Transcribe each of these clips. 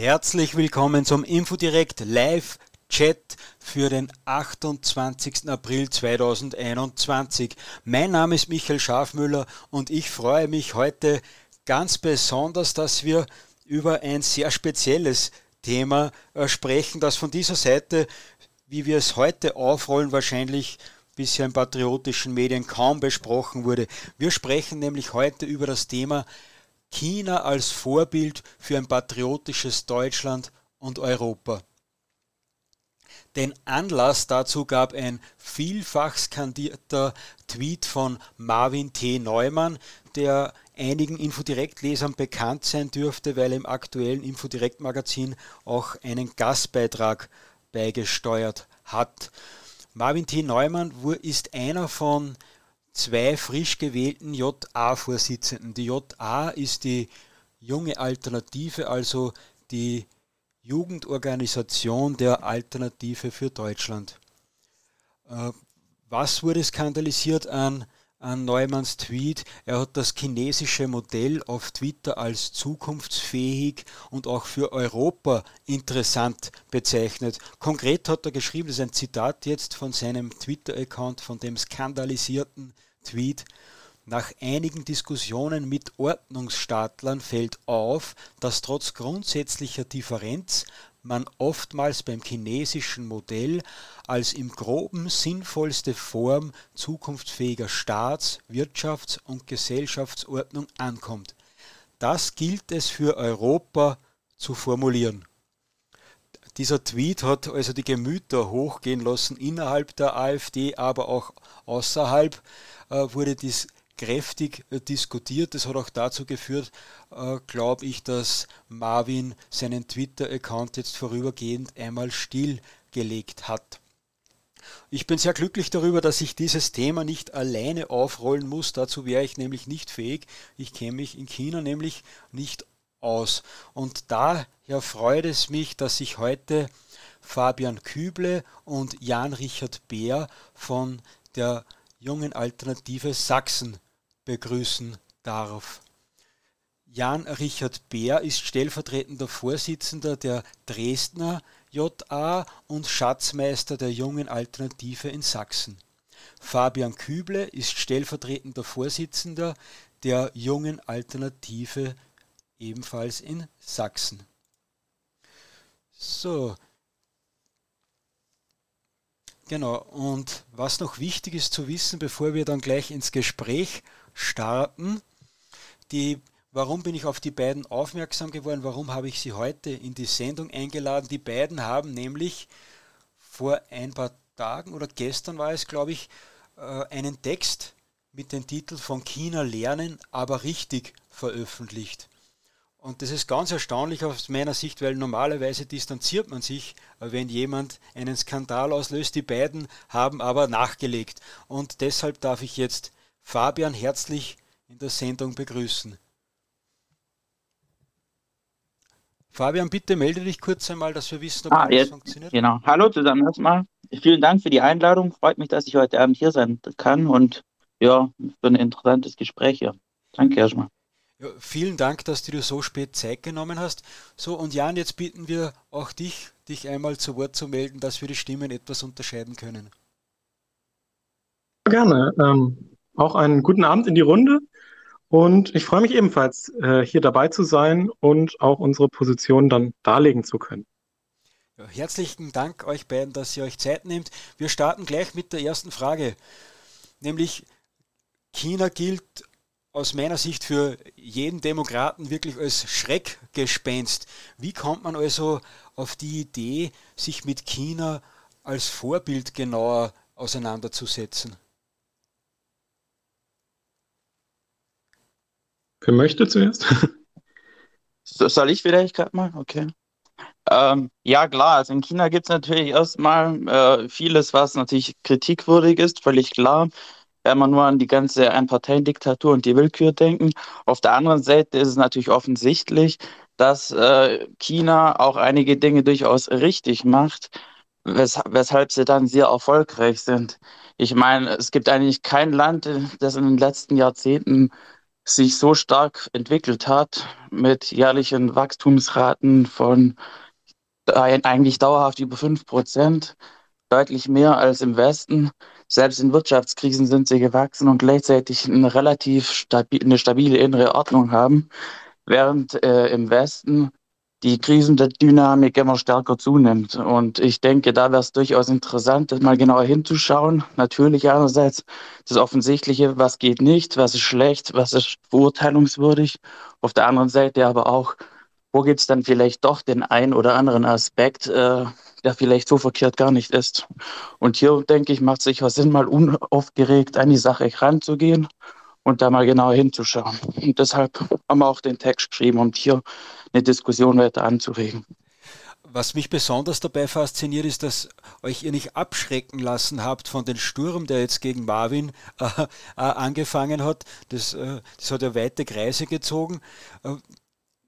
Herzlich willkommen zum Infodirect Live Chat für den 28. April 2021. Mein Name ist Michael Schafmüller und ich freue mich heute ganz besonders, dass wir über ein sehr spezielles Thema äh, sprechen, das von dieser Seite, wie wir es heute aufrollen, wahrscheinlich bisher in patriotischen Medien kaum besprochen wurde. Wir sprechen nämlich heute über das Thema China als Vorbild für ein patriotisches Deutschland und Europa. Den Anlass dazu gab ein vielfach skandierter Tweet von Marvin T. Neumann, der einigen Infodirekt-Lesern bekannt sein dürfte, weil er im aktuellen Infodirekt-Magazin auch einen Gastbeitrag beigesteuert hat. Marvin T. Neumann ist einer von zwei frisch gewählten JA-Vorsitzenden. Die JA ist die junge Alternative, also die Jugendorganisation der Alternative für Deutschland. Äh, was wurde skandalisiert an, an Neumanns Tweet? Er hat das chinesische Modell auf Twitter als zukunftsfähig und auch für Europa interessant bezeichnet. Konkret hat er geschrieben, das ist ein Zitat jetzt von seinem Twitter-Account, von dem skandalisierten Tweet. Nach einigen Diskussionen mit Ordnungsstaatlern fällt auf, dass trotz grundsätzlicher Differenz man oftmals beim chinesischen Modell als im groben sinnvollste Form zukunftsfähiger Staats-, Wirtschafts- und Gesellschaftsordnung ankommt. Das gilt es für Europa zu formulieren. Dieser Tweet hat also die Gemüter hochgehen lassen innerhalb der AfD, aber auch außerhalb äh, wurde dies kräftig äh, diskutiert. Das hat auch dazu geführt, äh, glaube ich, dass Marvin seinen Twitter-Account jetzt vorübergehend einmal stillgelegt hat. Ich bin sehr glücklich darüber, dass ich dieses Thema nicht alleine aufrollen muss. Dazu wäre ich nämlich nicht fähig. Ich kenne mich in China nämlich nicht aus. Und daher freut es mich, dass ich heute Fabian Küble und Jan-Richard Beer von der jungen Alternative Sachsen begrüßen darf. Jan Richard Beer ist stellvertretender Vorsitzender der Dresdner JA und Schatzmeister der jungen Alternative in Sachsen. Fabian Küble ist stellvertretender Vorsitzender der jungen Alternative ebenfalls in Sachsen. So, Genau, und was noch wichtig ist zu wissen, bevor wir dann gleich ins Gespräch starten, die, warum bin ich auf die beiden aufmerksam geworden, warum habe ich sie heute in die Sendung eingeladen? Die beiden haben nämlich vor ein paar Tagen oder gestern war es, glaube ich, äh, einen Text mit dem Titel von China lernen, aber richtig veröffentlicht. Und das ist ganz erstaunlich aus meiner Sicht, weil normalerweise distanziert man sich, wenn jemand einen Skandal auslöst. Die beiden haben aber nachgelegt. Und deshalb darf ich jetzt Fabian herzlich in der Sendung begrüßen. Fabian, bitte melde dich kurz einmal, dass wir wissen, ob ah, das funktioniert. Genau. Hallo zusammen erstmal. Vielen Dank für die Einladung. Freut mich, dass ich heute Abend hier sein kann und ja, für ein interessantes Gespräch hier. Danke erstmal. Ja, vielen Dank, dass du dir so spät Zeit genommen hast. So, und Jan, jetzt bitten wir auch dich, dich einmal zu Wort zu melden, dass wir die Stimmen etwas unterscheiden können. Gerne. Ähm, auch einen guten Abend in die Runde. Und ich freue mich ebenfalls, äh, hier dabei zu sein und auch unsere Position dann darlegen zu können. Herzlichen Dank euch beiden, dass ihr euch Zeit nehmt. Wir starten gleich mit der ersten Frage, nämlich China gilt aus meiner Sicht für jeden Demokraten wirklich als Schreckgespenst. Wie kommt man also auf die Idee, sich mit China als Vorbild genauer auseinanderzusetzen? Wer möchte zuerst? Soll ich vielleicht gerade mal? Okay. Ähm, ja, klar, also in China gibt es natürlich erstmal äh, vieles, was natürlich kritikwürdig ist, völlig klar wenn man nur an die ganze Einparteiendiktatur und die Willkür denken. Auf der anderen Seite ist es natürlich offensichtlich, dass äh, China auch einige Dinge durchaus richtig macht, wes weshalb sie dann sehr erfolgreich sind. Ich meine, es gibt eigentlich kein Land, das in den letzten Jahrzehnten sich so stark entwickelt hat mit jährlichen Wachstumsraten von eigentlich dauerhaft über 5 Prozent, deutlich mehr als im Westen. Selbst in Wirtschaftskrisen sind sie gewachsen und gleichzeitig eine relativ stabi eine stabile innere Ordnung haben, während äh, im Westen die Krisendynamik immer stärker zunimmt. Und ich denke, da wäre es durchaus interessant, das mal genauer hinzuschauen. Natürlich einerseits das Offensichtliche, was geht nicht, was ist schlecht, was ist verurteilungswürdig. Auf der anderen Seite aber auch, wo gibt es dann vielleicht doch den einen oder anderen Aspekt, äh, der vielleicht so verkehrt gar nicht ist. Und hier, denke ich, macht es sicher Sinn, mal unaufgeregt an die Sache ranzugehen und da mal genauer hinzuschauen. Und deshalb haben wir auch den Text geschrieben, um hier eine Diskussion weiter anzuregen. Was mich besonders dabei fasziniert, ist, dass euch ihr nicht abschrecken lassen habt von dem Sturm, der jetzt gegen Marvin äh, äh, angefangen hat. Das, äh, das hat ja weite Kreise gezogen. Äh,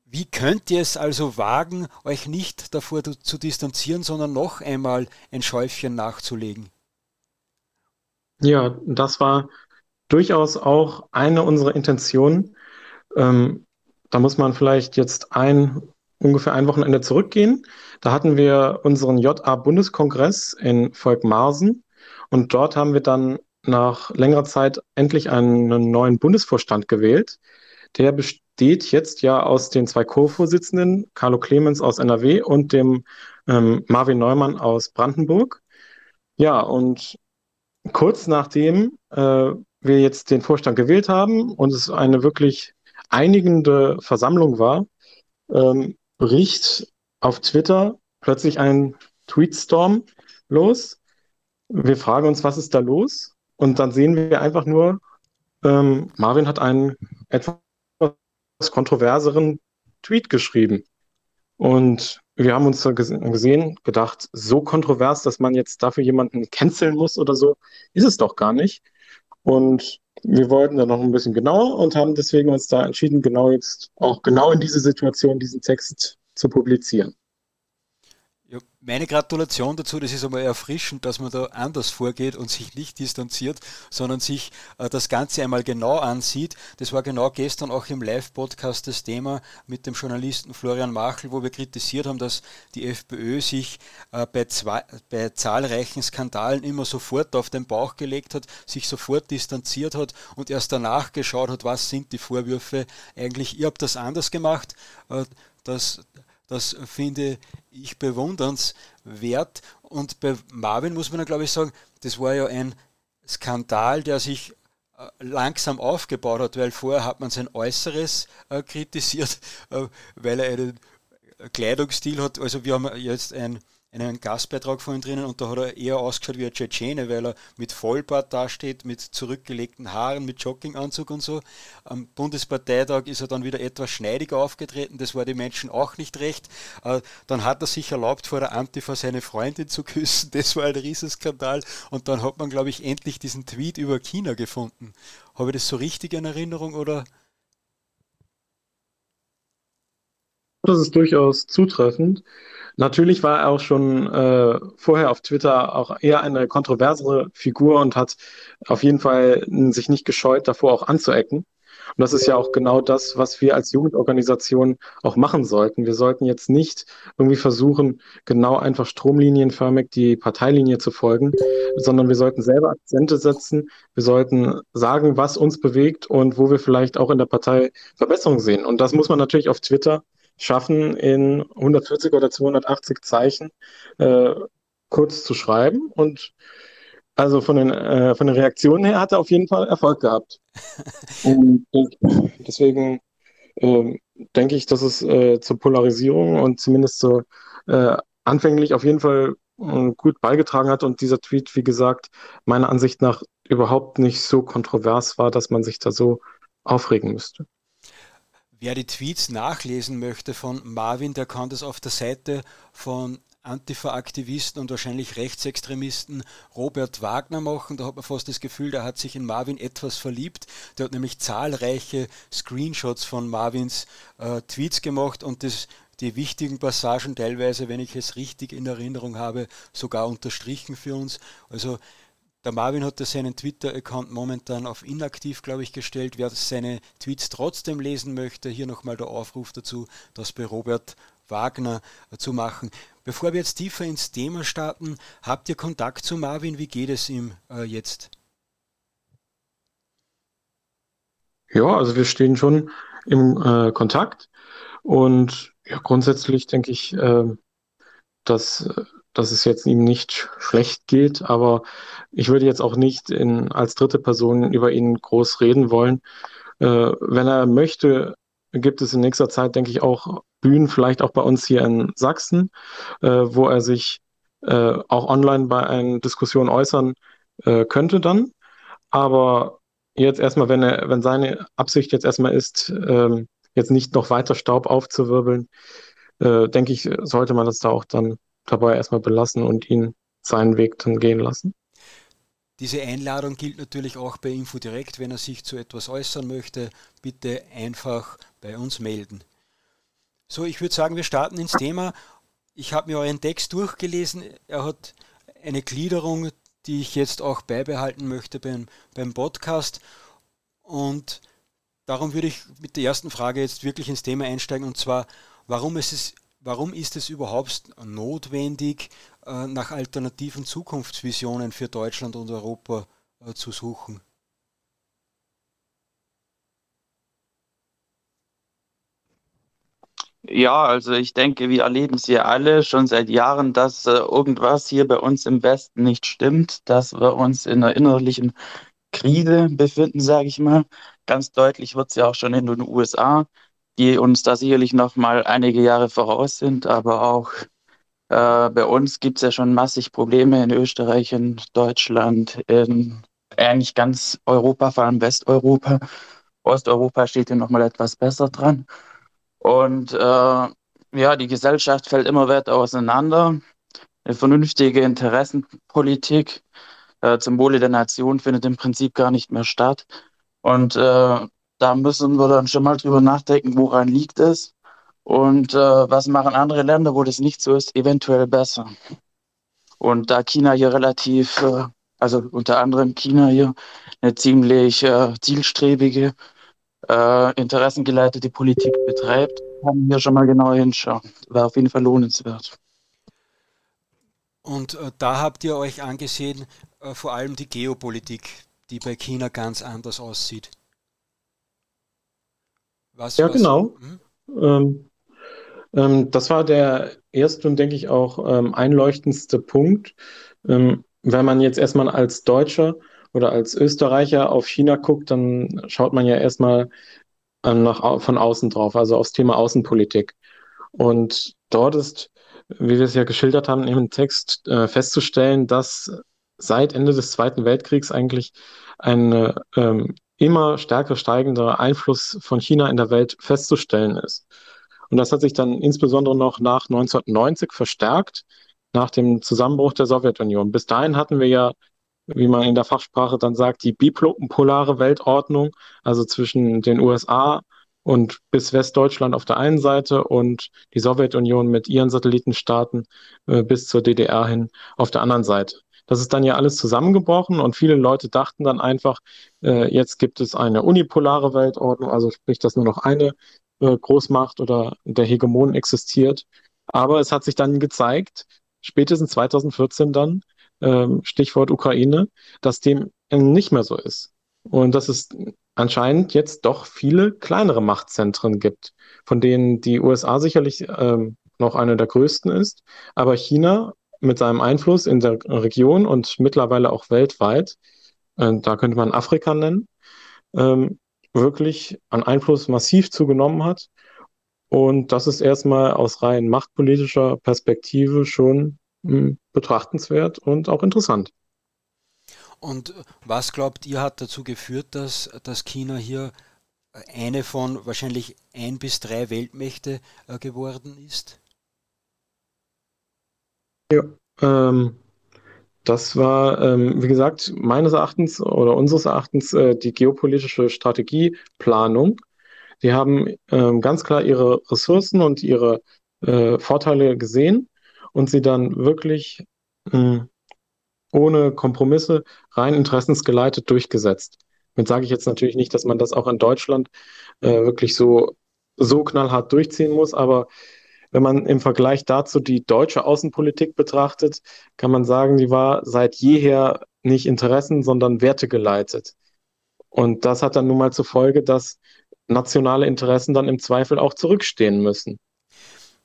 wie könnt ihr es also wagen, euch nicht davor zu, zu distanzieren, sondern noch einmal ein Schäufchen nachzulegen? Ja, das war durchaus auch eine unserer Intentionen. Ähm, da muss man vielleicht jetzt ein, ungefähr ein Wochenende zurückgehen. Da hatten wir unseren JA-Bundeskongress in Volkmarsen und dort haben wir dann nach längerer Zeit endlich einen neuen Bundesvorstand gewählt. Der besteht jetzt ja aus den zwei Co-Vorsitzenden, Carlo Clemens aus NRW und dem ähm, Marvin Neumann aus Brandenburg. Ja, und kurz nachdem äh, wir jetzt den Vorstand gewählt haben und es eine wirklich einigende Versammlung war, ähm, bricht auf Twitter plötzlich ein Tweetstorm los. Wir fragen uns, was ist da los? Und dann sehen wir einfach nur, ähm, Marvin hat einen etwas kontroverseren Tweet geschrieben. Und wir haben uns gesehen, gedacht, so kontrovers, dass man jetzt dafür jemanden canceln muss oder so, ist es doch gar nicht. Und wir wollten da noch ein bisschen genauer und haben deswegen uns da entschieden, genau jetzt auch genau in diese Situation diesen Text zu publizieren. Meine Gratulation dazu, das ist einmal erfrischend, dass man da anders vorgeht und sich nicht distanziert, sondern sich äh, das Ganze einmal genau ansieht. Das war genau gestern auch im Live-Podcast das Thema mit dem Journalisten Florian Machel, wo wir kritisiert haben, dass die FPÖ sich äh, bei, zwei, bei zahlreichen Skandalen immer sofort auf den Bauch gelegt hat, sich sofort distanziert hat und erst danach geschaut hat, was sind die Vorwürfe eigentlich. Ihr habt das anders gemacht. Äh, das, das finde ich bewundernswert. Und bei Marvin muss man ja, glaube ich, sagen, das war ja ein Skandal, der sich äh, langsam aufgebaut hat, weil vorher hat man sein Äußeres äh, kritisiert, äh, weil er einen Kleidungsstil hat. Also wir haben jetzt ein einen Gastbeitrag von ihm drinnen und da hat er eher ausgeschaut wie ein Tschetschene, weil er mit Vollbart dasteht, mit zurückgelegten Haaren, mit Jogginganzug und so. Am Bundesparteitag ist er dann wieder etwas schneidiger aufgetreten, das war den Menschen auch nicht recht. Äh, dann hat er sich erlaubt, vor der Antifa seine Freundin zu küssen, das war ein Riesenskandal und dann hat man, glaube ich, endlich diesen Tweet über China gefunden. Habe ich das so richtig in Erinnerung oder? Das ist durchaus zutreffend. Natürlich war er auch schon äh, vorher auf Twitter auch eher eine kontroversere Figur und hat auf jeden Fall sich nicht gescheut, davor auch anzuecken. Und das ist ja auch genau das, was wir als Jugendorganisation auch machen sollten. Wir sollten jetzt nicht irgendwie versuchen, genau einfach stromlinienförmig die Parteilinie zu folgen, sondern wir sollten selber Akzente setzen. Wir sollten sagen, was uns bewegt und wo wir vielleicht auch in der Partei Verbesserungen sehen. Und das muss man natürlich auf Twitter schaffen, in 140 oder 280 Zeichen äh, kurz zu schreiben. Und also von den, äh, von den Reaktionen her hat er auf jeden Fall Erfolg gehabt. und, und deswegen äh, denke ich, dass es äh, zur Polarisierung und zumindest so äh, anfänglich auf jeden Fall äh, gut beigetragen hat und dieser Tweet, wie gesagt, meiner Ansicht nach überhaupt nicht so kontrovers war, dass man sich da so aufregen müsste. Wer die Tweets nachlesen möchte von Marvin, der kann das auf der Seite von Antifa-Aktivisten und wahrscheinlich Rechtsextremisten Robert Wagner machen. Da hat man fast das Gefühl, der hat sich in Marvin etwas verliebt. Der hat nämlich zahlreiche Screenshots von Marvins äh, Tweets gemacht und das, die wichtigen Passagen teilweise, wenn ich es richtig in Erinnerung habe, sogar unterstrichen für uns. Also Der Marvin hat seinen Twitter-Account momentan auf inaktiv, glaube ich, gestellt. Wer seine Tweets trotzdem lesen möchte, hier nochmal der Aufruf dazu, das bei Robert Wagner zu machen. Bevor wir jetzt tiefer ins Thema starten, habt ihr Kontakt zu Marvin? Wie geht es ihm äh, jetzt? Ja, also wir stehen schon im äh, Kontakt und ja, grundsätzlich denke ich, äh, dass, dass es jetzt ihm nicht schlecht geht, aber ich würde jetzt auch nicht in, als dritte Person über ihn groß reden wollen. Äh, wenn er möchte, gibt es in nächster Zeit, denke ich, auch Bühnen, vielleicht auch bei uns hier in Sachsen, äh, wo er sich äh, auch online bei einer Diskussion äußern äh, könnte dann. Aber jetzt erstmal, wenn er, wenn seine Absicht jetzt erstmal ist, ähm, jetzt nicht noch weiter Staub aufzuwirbeln, äh, denke ich, sollte man das da auch dann dabei erstmal belassen und ihn seinen Weg dann gehen lassen. Diese Einladung gilt natürlich auch bei Info direkt. Wenn er sich zu etwas äußern möchte, bitte einfach bei uns melden. So, ich würde sagen, wir starten ins Thema. Ich habe mir euren Text durchgelesen. Er hat eine Gliederung, die ich jetzt auch beibehalten möchte beim, beim Podcast. Und darum würde ich mit der ersten Frage jetzt wirklich ins Thema einsteigen und zwar, warum ist es, warum ist es überhaupt notwendig, äh, nach alternativen Zukunftsvisionen für Deutschland und Europa äh, zu suchen? Ja, also ich denke, wir erleben es ja alle schon seit Jahren, dass äh, irgendwas hier bei uns im Westen nicht stimmt, dass wir uns in einer innerlichen Krise befinden, sage ich mal. Ganz deutlich wird es ja auch schon in den USA, die uns da sicherlich noch mal einige Jahre voraus sind, aber auch äh, bei uns gibt es ja schon massig Probleme in Österreich, in Deutschland, in eigentlich ganz Europa, vor allem Westeuropa. Osteuropa steht hier noch mal etwas besser dran. Und äh, ja, die Gesellschaft fällt immer weiter auseinander. Eine vernünftige Interessenpolitik äh, zum Wohle der Nation findet im Prinzip gar nicht mehr statt. Und äh, da müssen wir dann schon mal drüber nachdenken, woran liegt es und äh, was machen andere Länder, wo das nicht so ist, eventuell besser. Und da China hier relativ, äh, also unter anderem China hier, eine ziemlich äh, zielstrebige äh, interessengeleitete Politik betreibt, kann man hier schon mal genauer hinschauen. War auf jeden Fall lohnenswert. Und äh, da habt ihr euch angesehen, äh, vor allem die Geopolitik, die bei China ganz anders aussieht. Was, ja, was, genau. Hm? Ähm, ähm, das war der erste und denke ich auch ähm, einleuchtendste Punkt. Ähm, wenn man jetzt erstmal als Deutscher oder als Österreicher auf China guckt, dann schaut man ja erstmal ähm, nach, von außen drauf, also aufs Thema Außenpolitik. Und dort ist, wie wir es ja geschildert haben, im Text äh, festzustellen, dass seit Ende des Zweiten Weltkriegs eigentlich ein ähm, immer stärker steigender Einfluss von China in der Welt festzustellen ist. Und das hat sich dann insbesondere noch nach 1990 verstärkt, nach dem Zusammenbruch der Sowjetunion. Bis dahin hatten wir ja wie man in der Fachsprache dann sagt, die bipolare Weltordnung, also zwischen den USA und bis Westdeutschland auf der einen Seite und die Sowjetunion mit ihren Satellitenstaaten äh, bis zur DDR hin auf der anderen Seite. Das ist dann ja alles zusammengebrochen und viele Leute dachten dann einfach, äh, jetzt gibt es eine unipolare Weltordnung, also sprich, dass nur noch eine äh, Großmacht oder der Hegemon existiert. Aber es hat sich dann gezeigt, spätestens 2014 dann, ähm, Stichwort Ukraine, dass dem nicht mehr so ist. Und dass es anscheinend jetzt doch viele kleinere Machtzentren gibt, von denen die USA sicherlich ähm, noch eine der größten ist, aber China mit seinem Einfluss in der Region und mittlerweile auch weltweit, äh, da könnte man Afrika nennen, ähm, wirklich an Einfluss massiv zugenommen hat. Und das ist erstmal aus rein machtpolitischer Perspektive schon betrachtenswert und auch interessant. Und was glaubt ihr hat dazu geführt, dass, dass China hier eine von wahrscheinlich ein bis drei Weltmächte äh, geworden ist? Ähm, das war, ähm, wie gesagt, meines Erachtens oder unseres Erachtens äh, die geopolitische Strategieplanung. Die haben ähm, ganz klar ihre Ressourcen und ihre äh, Vorteile gesehen und sie dann wirklich mh, hm, ohne Kompromisse, rein interessensgeleitet durchgesetzt. Damit sage ich jetzt natürlich nicht, dass man das auch in Deutschland äh, wirklich so, so knallhart durchziehen muss, aber wenn man im Vergleich dazu die deutsche Außenpolitik betrachtet, kann man sagen, die war seit jeher nicht Interessen, sondern Werte geleitet. Und das hat dann nun mal zur Folge, dass nationale Interessen dann im Zweifel auch zurückstehen müssen.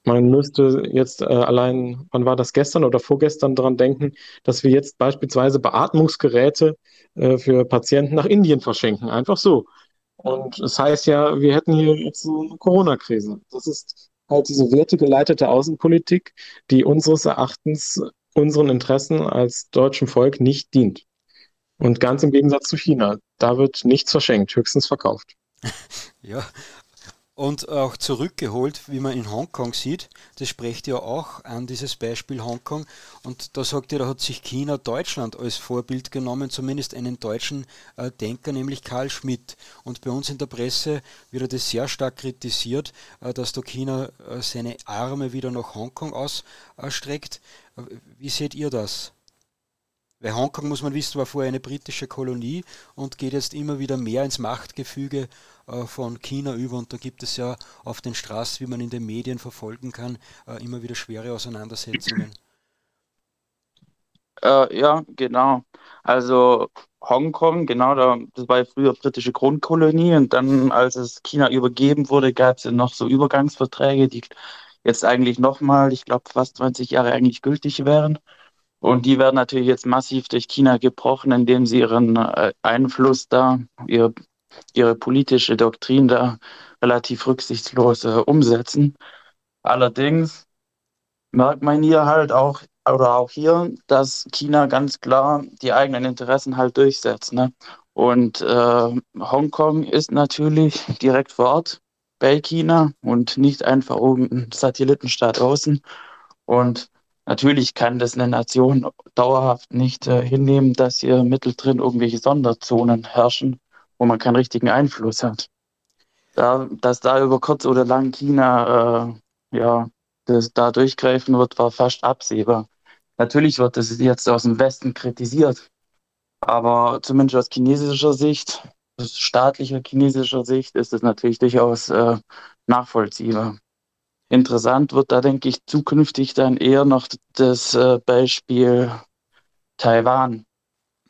Man müsste jetzt äh, allein, wann war das gestern oder vorgestern daran denken, dass wir jetzt beispielsweise Beatmungsgeräte äh, für Patienten nach Indien verschenken. Einfach so. Und das heißt ja, wir hätten hier jetzt so eine Corona-Krise. Das ist halt diese wertegeleitete Außenpolitik, die unseres Erachtens unseren Interessen als deutschem Volk nicht dient. Und ganz im Gegensatz zu China. Da wird nichts verschenkt, höchstens verkauft. Ja, und auch zurückgeholt, wie man in Hongkong sieht. Das spricht ja auch an dieses Beispiel Hongkong. Und da sagt ihr, da hat sich China Deutschland als Vorbild genommen, zumindest einen deutschen äh, Denker, nämlich Karl Schmidt. Und bei uns in der Presse wird das sehr stark kritisiert, äh, dass da China äh, seine Arme wieder nach Hongkong ausstreckt. Äh, wie seht ihr das? Weil Hongkong, muss man wissen, war vorher eine britische Kolonie und geht jetzt immer wieder mehr ins Machtgefüge von China über. Und da gibt es ja auf den Straßen, wie man in den Medien verfolgen kann, äh, immer wieder schwere Auseinandersetzungen. Äh, ja, genau. Also Hongkong, genau, da, das war ja früher britische Grundkolonie und dann, als es China übergeben wurde, gab es ja noch so Übergangsverträge, die jetzt eigentlich nochmal, ich glaube, fast 20 Jahre eigentlich gültig wären. Und die werden natürlich jetzt massiv durch China gebrochen, indem sie ihren äh, Einfluss da, ihr ihre politische Doktrin da relativ rücksichtslos äh, umsetzen. Allerdings merkt man hier halt auch, oder auch hier, dass China ganz klar die eigenen Interessen halt durchsetzt. Ne? Und äh, Hongkong ist natürlich direkt vor Ort bei China und nicht einfach irgendein Satellitenstaat außen. Und natürlich kann das eine Nation dauerhaft nicht äh, hinnehmen, dass hier mittendrin irgendwelche Sonderzonen herrschen wo man keinen richtigen Einfluss hat. Da, dass da über kurz oder lang China äh, ja, das da durchgreifen wird, war fast absehbar. Natürlich wird das jetzt aus dem Westen kritisiert, aber zumindest aus chinesischer Sicht, aus staatlicher chinesischer Sicht, ist es natürlich durchaus äh, nachvollziehbar. Interessant wird da, denke ich, zukünftig dann eher noch das äh, Beispiel Taiwan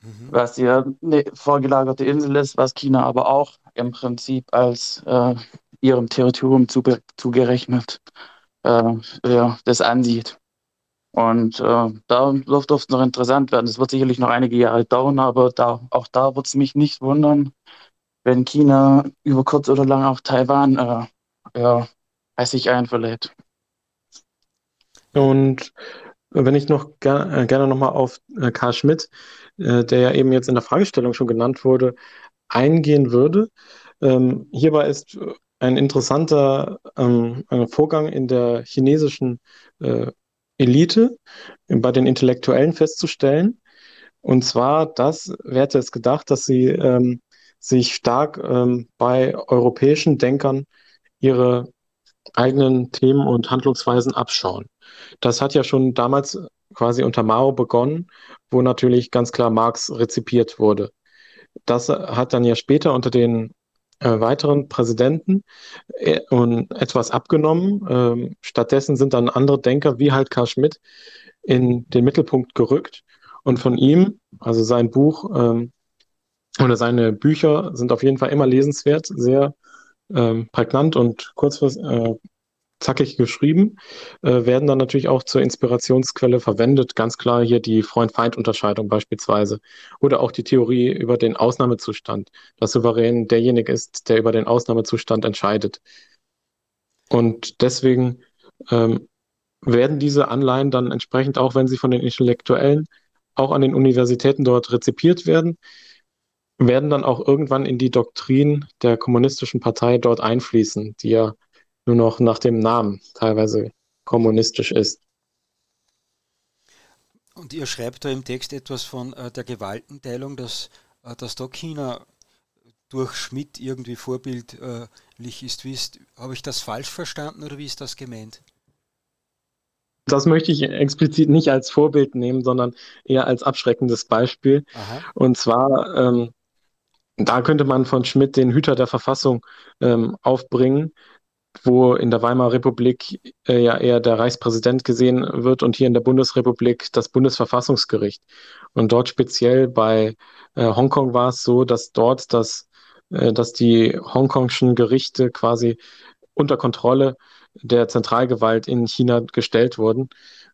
mhm. was ja eine vorgelagerte Insel ist, was China aber auch im Prinzip als äh, ihrem Territorium zugerechnet äh, ja, das ansieht. Und äh, da wird es noch interessant werden. Es wird sicherlich noch einige Jahre dauern, aber da, auch da wird es mich nicht wundern, wenn China über kurz oder lang auch Taiwan äh, ja, sich einverleibt. Und wenn ich noch ger äh, gerne nochmal auf äh, Karl Schmidt äh, der ja eben jetzt in der Fragestellung schon genannt wurde, eingehen würde. Ähm, hierbei ist ein interessanter ähm, Vorgang in der chinesischen äh, Elite, bei den Intellektuellen festzustellen. Und zwar, das, wer hätte es gedacht, dass sie ähm, sich stark ähm, bei europäischen Denkern ihre eigenen Themen und Handlungsweisen abschauen. Das hat ja schon damals quasi unter Mao begonnen, wo natürlich ganz klar Marx rezipiert wurde. Das hat dann ja später unter den äh, weiteren Präsidenten äh, und etwas abgenommen. Ähm, stattdessen sind dann andere Denker wie halt Karl Schmidt in den Mittelpunkt gerückt. Und von ihm, also sein Buch ähm, oder seine Bücher sind auf jeden Fall immer lesenswert, sehr ähm, prägnant und kurzfristig, äh, zackig geschrieben, äh, werden dann natürlich auch zur Inspirationsquelle verwendet. Ganz klar hier die Freund-Feind-Unterscheidung beispielsweise. Oder auch die Theorie über den Ausnahmezustand, dass Souverän derjenige ist, der über den Ausnahmezustand entscheidet. Und deswegen ähm, werden diese Anleihen dann entsprechend, auch wenn sie von den Intellektuellen auch an den Universitäten dort rezipiert werden, werden dann auch irgendwann in die Doktrin der kommunistischen Partei dort einfließen, die ja nur noch nach dem Namen teilweise kommunistisch ist. Und ihr schreibt da im Text etwas von äh, der Gewaltenteilung, dass, äh, dass da China durch Schmidt irgendwie vorbildlich ist. ist Habe ich das falsch verstanden oder wie ist das gemeint? das möchte ich explizit nicht als Vorbild nehmen, sondern eher als abschreckendes Beispiel. Aha. Und zwar, ähm, da könnte man von Schmidt den Hüter der Verfassung ähm, aufbringen, wo in der Weimarer Republik äh, ja eher der Reichspräsident gesehen wird und hier in der Bundesrepublik das Bundesverfassungsgericht. Und dort speziell bei äh, Hongkong war es so, dass dort das, äh, dass die hongkongschen Gerichte quasi unter Kontrolle der Zentralgewalt in China gestellt wurden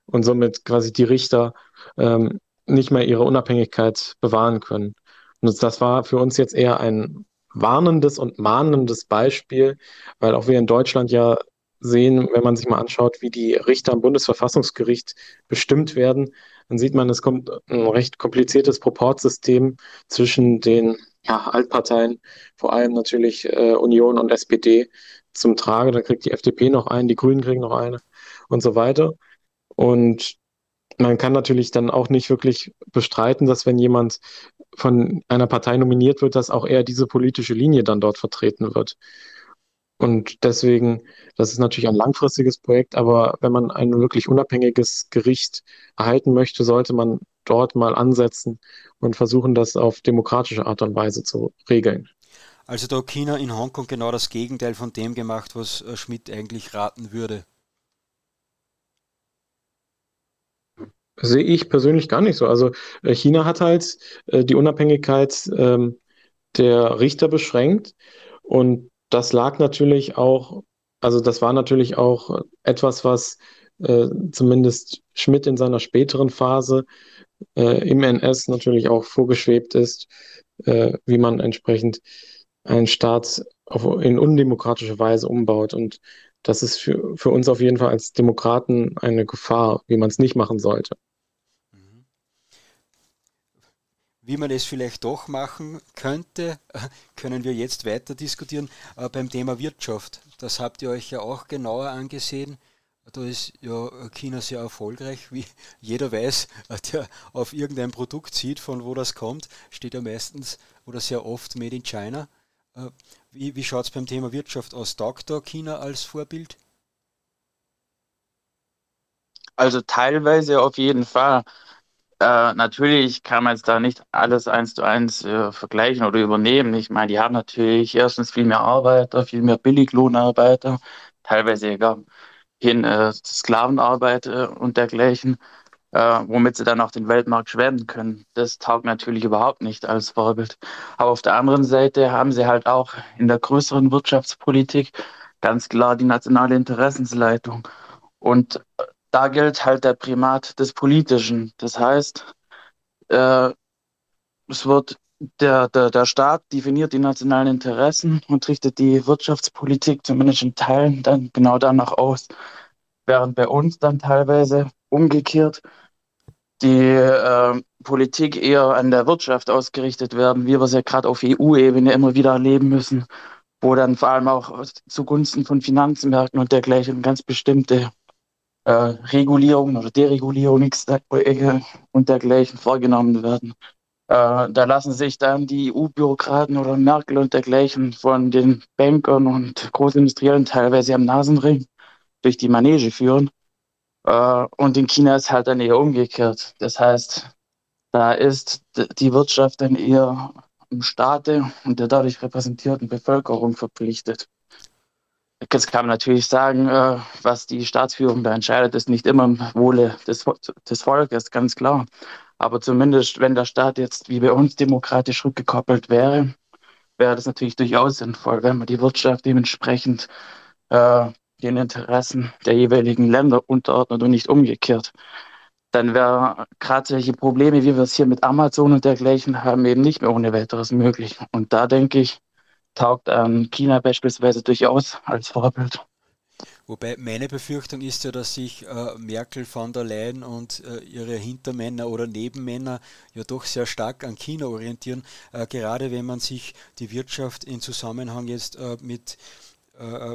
und somit quasi die Richter ähm, nicht mehr ihre Unabhängigkeit bewahren können. Und das war für uns jetzt eher ein warnendes und mahnendes Beispiel, weil auch wir in Deutschland ja sehen, wenn man sich mal anschaut, wie die Richter am Bundesverfassungsgericht bestimmt werden, dann sieht man, es kommt ein recht kompliziertes Proportsystem zwischen den ja, Altparteien, vor allem natürlich äh, Union und SPD, zum Trage. Da kriegt die FDP noch einen, die Grünen kriegen noch eine und so weiter. Und man kann natürlich dann auch nicht wirklich bestreiten, dass wenn jemand von einer Partei nominiert wird, dass auch er diese politische Linie dann dort vertreten wird. Und deswegen, das ist natürlich ein langfristiges Projekt, aber wenn man ein wirklich unabhängiges Gericht erhalten möchte, sollte man dort mal ansetzen und versuchen, das auf demokratische Art und Weise zu regeln. Also da China in Hongkong genau das Gegenteil von dem gemacht, was äh, Schmidt eigentlich raten würde. Sehe ich persönlich gar nicht so. Also äh, China hat halt äh, die Unabhängigkeit ähm, der Richter beschränkt und das lag natürlich auch, also das war natürlich auch etwas, was äh, zumindest Schmidt in seiner späteren Phase äh, im NS natürlich auch vorgeschwebt ist, äh, wie man entsprechend einen Staat auf, in undemokratische Weise umbaut. Und das ist für, für uns auf jeden Fall als Demokraten eine Gefahr, wie man es nicht machen sollte. Mhm. Wie man es vielleicht doch machen könnte, können wir jetzt weiter diskutieren äh, beim Thema Wirtschaft. Das habt ihr euch ja auch genauer angesehen. Da ist ja China sehr erfolgreich, wie jeder weiß, der auf irgendein Produkt sieht, von wo das kommt, steht ja meistens oder sehr oft Made in China. Wie, wie schaut es beim Thema Wirtschaft aus? Taugt da China als Vorbild? Also teilweise auf jeden Fall. Äh, natürlich kann man jetzt da nicht alles eins zu eins äh, vergleichen oder übernehmen. Ich meine, die haben natürlich erstens viel mehr Arbeiter, viel mehr Billiglohnarbeiter, teilweise sogar hin äh, Sklavenarbeit äh, und dergleichen äh, womit sie dann auch den Weltmarkt schwemmen können. Das taugt natürlich überhaupt nicht als Vorbild. Aber auf der anderen Seite haben sie halt auch in der größeren Wirtschaftspolitik ganz klar die nationale Interessensleitung. Und da gilt halt der Primat des Politischen. Das heißt, äh, es wird der, der, der Staat definiert die nationalen Interessen und richtet die Wirtschaftspolitik zumindest in Teilen dann genau danach aus. Während bei uns dann teilweise umgekehrt die äh, Politik eher an der Wirtschaft ausgerichtet werden, wie wir es ja gerade auf EU-Ebene immer wieder erleben müssen, wo dann vor allem auch zugunsten von Finanzmärkten und dergleichen ganz bestimmte äh, Regulierungen oder Deregulierungen äh, und dergleichen vorgenommen werden. Äh, da lassen sich dann die EU-Bürokraten oder Merkel und dergleichen von den Bankern und Großindustriellen teilweise am Nasenring durch die Manege führen und in China ist halt dann eher umgekehrt. Das heißt, da ist die Wirtschaft dann eher im Staate und der dadurch repräsentierten Bevölkerung verpflichtet. Jetzt kann man natürlich sagen, äh, was die Staatsführung da entscheidet, ist nicht immer im Wohle des, des Volkes, ganz klar. Aber zumindest, wenn der Staat jetzt wie bei uns demokratisch rückgekoppelt wäre, wäre das natürlich durchaus sinnvoll, wenn man die Wirtschaft dementsprechend äh, den Interessen der jeweiligen Länder unterordnet und nicht umgekehrt. Dann wäre gerade solche Probleme, wie wir es hier mit Amazon und dergleichen haben, eben nicht mehr ohne weiteres möglich. Und da denke ich, taugt ähm, China beispielsweise durchaus als Vorbild. Wobei meine Befürchtung ist ja, dass sich äh, Merkel, von der Leyen und äh, ihre Hintermänner oder Nebenmänner ja doch sehr stark an China orientieren, äh, gerade wenn man sich die Wirtschaft in Zusammenhang jetzt äh, mit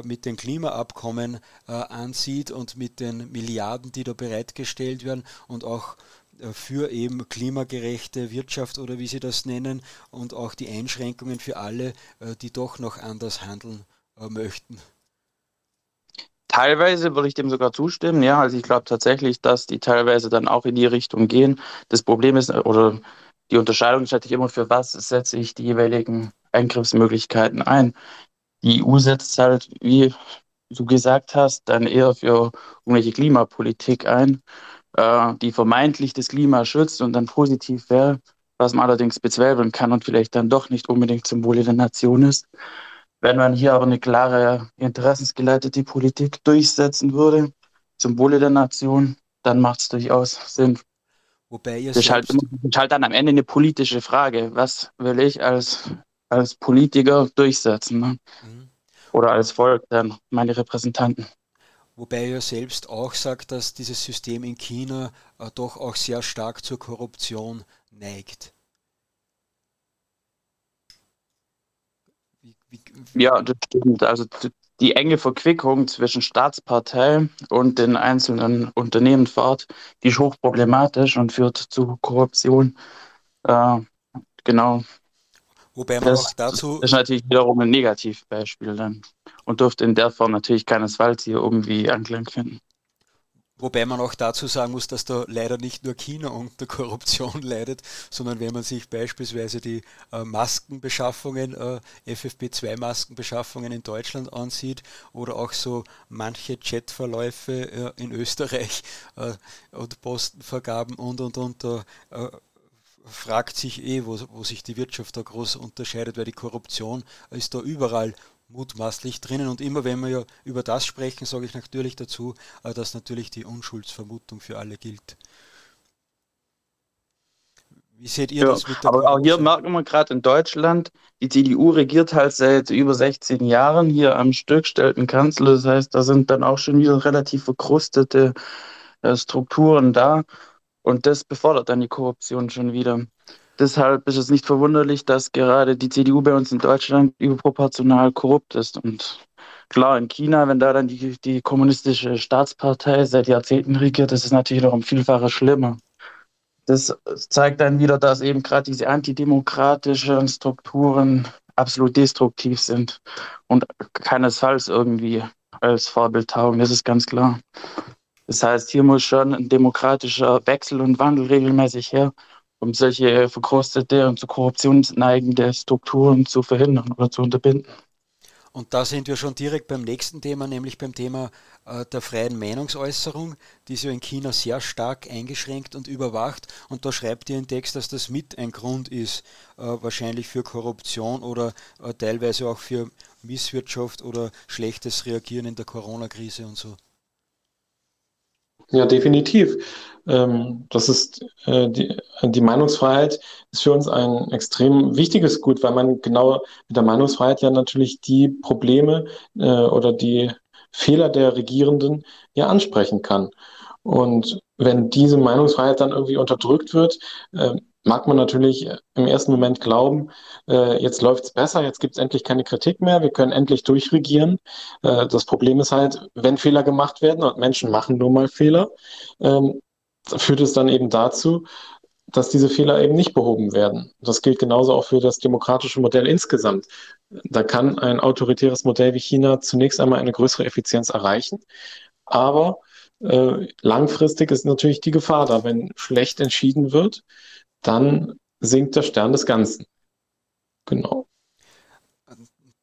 mit den Klimaabkommen äh, ansieht und mit den Milliarden, die da bereitgestellt werden und auch äh, für eben klimagerechte Wirtschaft oder wie Sie das nennen und auch die Einschränkungen für alle, die doch noch anders handeln möchten. teilweise würde ich dem sogar zustimmen. Ja, also ich glaube tatsächlich, dass die teilweise dann auch in die Richtung gehen. Das Problem ist, oder die Unterscheidung ist natürlich immer, für was setze ich die jeweiligen Eingriffsmöglichkeiten ein. Die EU setzt halt, wie du gesagt hast, dann eher für irgendwelche Klimapolitik ein, äh, die vermeintlich das Klima schützt und dann positiv wäre, was man allerdings bezweifeln kann und vielleicht dann doch nicht unbedingt zum Wohle der Nation ist. Wenn man hier aber eine klare, interessensgeleitete Politik durchsetzen würde, zum Wohle der Nation, dann macht es durchaus Sinn. Wobei ihr das ist, halt, das ist halt dann am Ende eine politische Frage. Was will ich als, als Politiker durchsetzen? Ne? Mhm. Oder als Volk, dann meine Repräsentanten. Wobei er selbst auch sagt, dass dieses System in China äh, doch auch sehr stark zur Korruption neigt. Wie, wie, wie ja, das stimmt. Also die enge Verquickung zwischen Staatspartei und den einzelnen Unternehmen fort, die ist hochproblematisch und führt zu Korruption. Äh, genau. Wobei man das, auch dazu. Das ist natürlich wiederum ein Negativbeispiel dann und dürfte in der Form natürlich keinesfalls hier irgendwie Anklang finden. Wobei man auch dazu sagen muss, dass da leider nicht nur China unter Korruption leidet, sondern wenn man sich beispielsweise die äh, Maskenbeschaffungen, äh, FFP2-Maskenbeschaffungen in Deutschland ansieht oder auch so manche Chatverläufe äh, in Österreich äh, und Postenvergaben und und und, da äh, fragt sich eh, wo, wo sich die Wirtschaft da groß unterscheidet, weil die Korruption ist da überall mutmaßlich drinnen. Und immer wenn wir ja über das sprechen, sage ich natürlich dazu, äh, dass natürlich die Unschuldsvermutung für alle gilt. Wie seht ihr ja, das mit der Aber auch hier merken wir gerade in Deutschland, die CDU regiert halt seit über 16 Jahren hier am Stück, stellt einen Kanzler. Das heißt, da sind dann auch schon wieder relativ verkrustete äh, Strukturen da. Und das befördert dann die Korruption schon wieder. Deshalb ist es nicht verwunderlich, dass gerade die CDU bei uns in Deutschland überproportional korrupt ist. Und klar, in China, wenn da dann die, die kommunistische Staatspartei seit Jahrzehnten regiert, ist es natürlich noch um Vielfaches schlimmer. Das zeigt dann wieder, dass eben gerade diese antidemokratischen Strukturen absolut destruktiv sind und keinesfalls irgendwie als Vorbild taugen. Das ist ganz klar. Das heißt, hier muss schon ein demokratischer Wechsel und Wandel regelmäßig her, um solche verkrustete und zu Korruption neigende Strukturen zu verhindern oder zu unterbinden. Und da sind wir schon direkt beim nächsten Thema, nämlich beim Thema äh, der freien Meinungsäußerung, die ist ja in China sehr stark eingeschränkt und überwacht. Und da schreibt ihr im Text, dass das mit ein Grund ist, äh, wahrscheinlich für Korruption oder äh, teilweise auch für Misswirtschaft oder schlechtes Reagieren in der Corona-Krise und so. Ja, definitiv. Ähm, das ist äh, die, die Meinungsfreiheit ist für uns ein extrem wichtiges Gut, weil man genau mit der Meinungsfreiheit ja natürlich die Probleme äh, oder die Fehler der Regierenden ja ansprechen kann. Und wenn diese Meinungsfreiheit dann irgendwie unterdrückt wird, äh, mag man natürlich im ersten Moment glauben, äh, jetzt läuft es besser, jetzt gibt es endlich keine Kritik mehr, wir können endlich durchregieren. Äh, das Problem ist halt, wenn Fehler gemacht werden und Menschen machen nur mal Fehler, ähm, führt es dann eben dazu, dass diese Fehler eben nicht behoben werden. Das gilt genauso auch für das demokratische Modell insgesamt. Da kann ein autoritäres Modell wie China zunächst einmal eine größere Effizienz erreichen, aber äh, langfristig ist natürlich die Gefahr da, wenn schlecht entschieden wird, dann sinkt der Stern des Ganzen. Genau.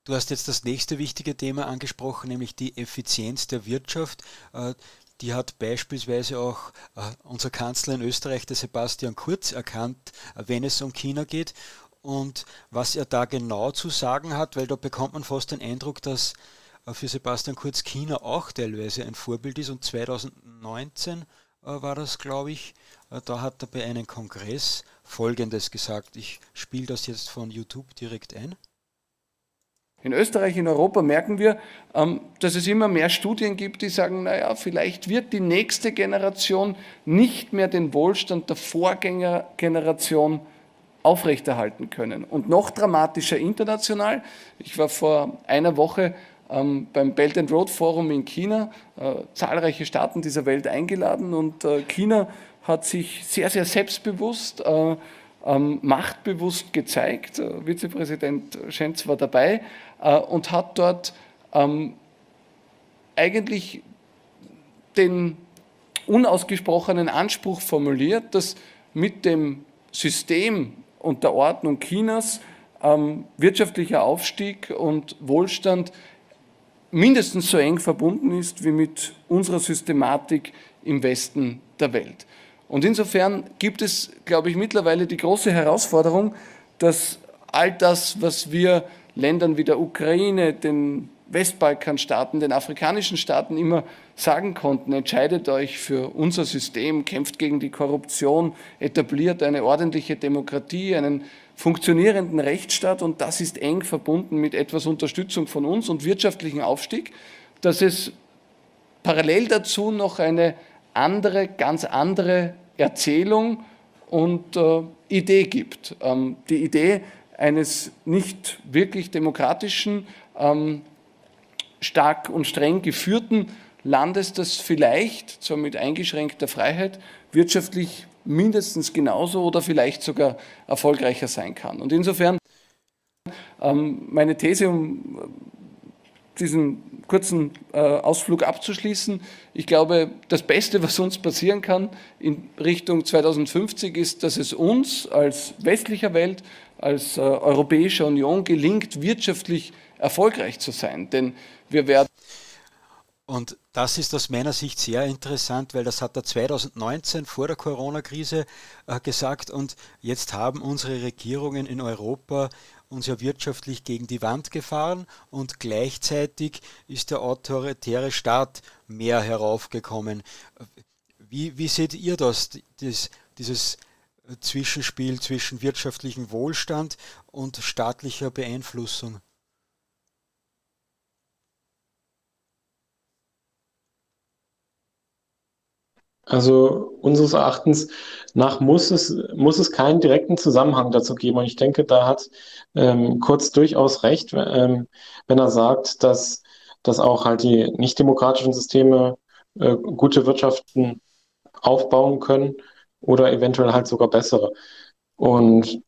Du hast jetzt das nächste wichtige Thema angesprochen, nämlich die Effizienz der Wirtschaft. Äh, die hat beispielsweise auch äh, unser Kanzler in Österreich, der Sebastian Kurz, erkannt, äh, wenn es um China geht. Und was er da genau zu sagen hat, weil da bekommt man fast den Eindruck, dass für Sebastian Kurz China auch teilweise ein Vorbild ist. Und 2019 war das, glaube ich, äh, da hat er bei einem Kongress Folgendes gesagt. Ich spiele das jetzt von YouTube direkt ein. In Österreich, in Europa merken wir, ähm, dass es immer mehr Studien gibt, die sagen, naja, vielleicht wird die nächste Generation nicht mehr den Wohlstand der Vorgängergeneration aufrechterhalten können. Und noch dramatischer international, ich war vor einer Woche ähm, beim Belt and Road Forum in China, äh, zahlreiche Staaten dieser Welt eingeladen und äh, China hat sich sehr, sehr selbstbewusst, äh, ähm, machtbewusst gezeigt. Äh, Vizepräsident Schenz war dabei äh, und hat dort ähm, eigentlich den unausgesprochenen Anspruch formuliert, dass mit dem System und der Ordnung Chinas ähm, wirtschaftlicher Aufstieg und Wohlstand mindestens so eng verbunden ist wie mit unserer Systematik im Westen der Welt. Und insofern gibt es, glaube ich, mittlerweile die große Herausforderung, dass all das, was wir Ländern wie der Ukraine, den Westbalkanstaaten, den afrikanischen Staaten immer sagen konnten, entscheidet euch für unser System, kämpft gegen die Korruption, etabliert eine ordentliche Demokratie, einen funktionierenden Rechtsstaat und das ist eng verbunden mit etwas Unterstützung von uns und wirtschaftlichen Aufstieg, dass es parallel dazu noch eine andere, ganz andere Erzählung und äh, Idee gibt. Ähm, die Idee eines nicht wirklich demokratischen, ähm, stark und streng geführten Landes, das vielleicht, zwar mit eingeschränkter Freiheit, wirtschaftlich mindestens genauso oder vielleicht sogar erfolgreicher sein kann. Und insofern ähm, meine These, um äh, diesen kurzen äh, Ausflug abzuschließen, ich glaube, das Beste, was uns passieren kann in Richtung 2050, ist, dass es uns als westlicher Welt, als äh, Europäische Union gelingt, wirtschaftlich erfolgreich zu sein. Denn wir werden und das ist aus meiner Sicht sehr interessant, weil das hat er 2019 vor der Corona-Krise äh, gesagt und jetzt haben unsere Regierungen in Europa uns ja wirtschaftlich gegen die Wand gefahren und gleichzeitig ist der autoritäre Staat mehr heraufgekommen. Wie, wie seht ihr das, das, dieses Zwischenspiel zwischen wirtschaftlichem Wohlstand und staatlicher Beeinflussung? Also unseres Erachtens nach muss es, muss es keinen direkten Zusammenhang dazu geben. Und ich denke, da hat ähm, Kurz durchaus recht, ähm, wenn er sagt, dass, dass auch halt die nicht-demokratischen Systeme äh, gute Wirtschaften aufbauen können oder eventuell halt sogar bessere. Und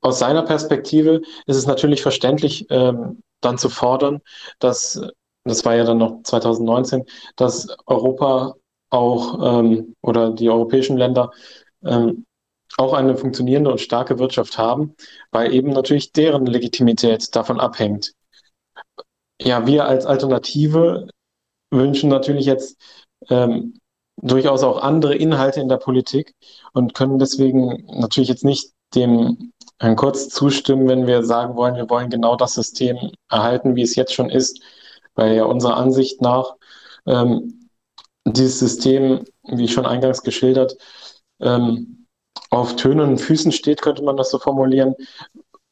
aus seiner Perspektive ist es natürlich verständlich, ähm, dann zu fordern, dass, das war ja dann noch 2019, dass Europa auch ähm, oder die europäischen Länder ähm, auch eine funktionierende und starke Wirtschaft haben, weil eben natürlich deren Legitimität davon abhängt. Ja, wir als Alternative wünschen natürlich jetzt ähm, durchaus auch andere Inhalte in der Politik und können deswegen natürlich jetzt nicht dem Herrn Kurz zustimmen, wenn wir sagen wollen, wir wollen genau das System erhalten, wie es jetzt schon ist, weil ja unserer Ansicht nach ähm, dieses System, wie schon eingangs geschildert, ähm, auf tönernen Füßen steht, könnte man das so formulieren,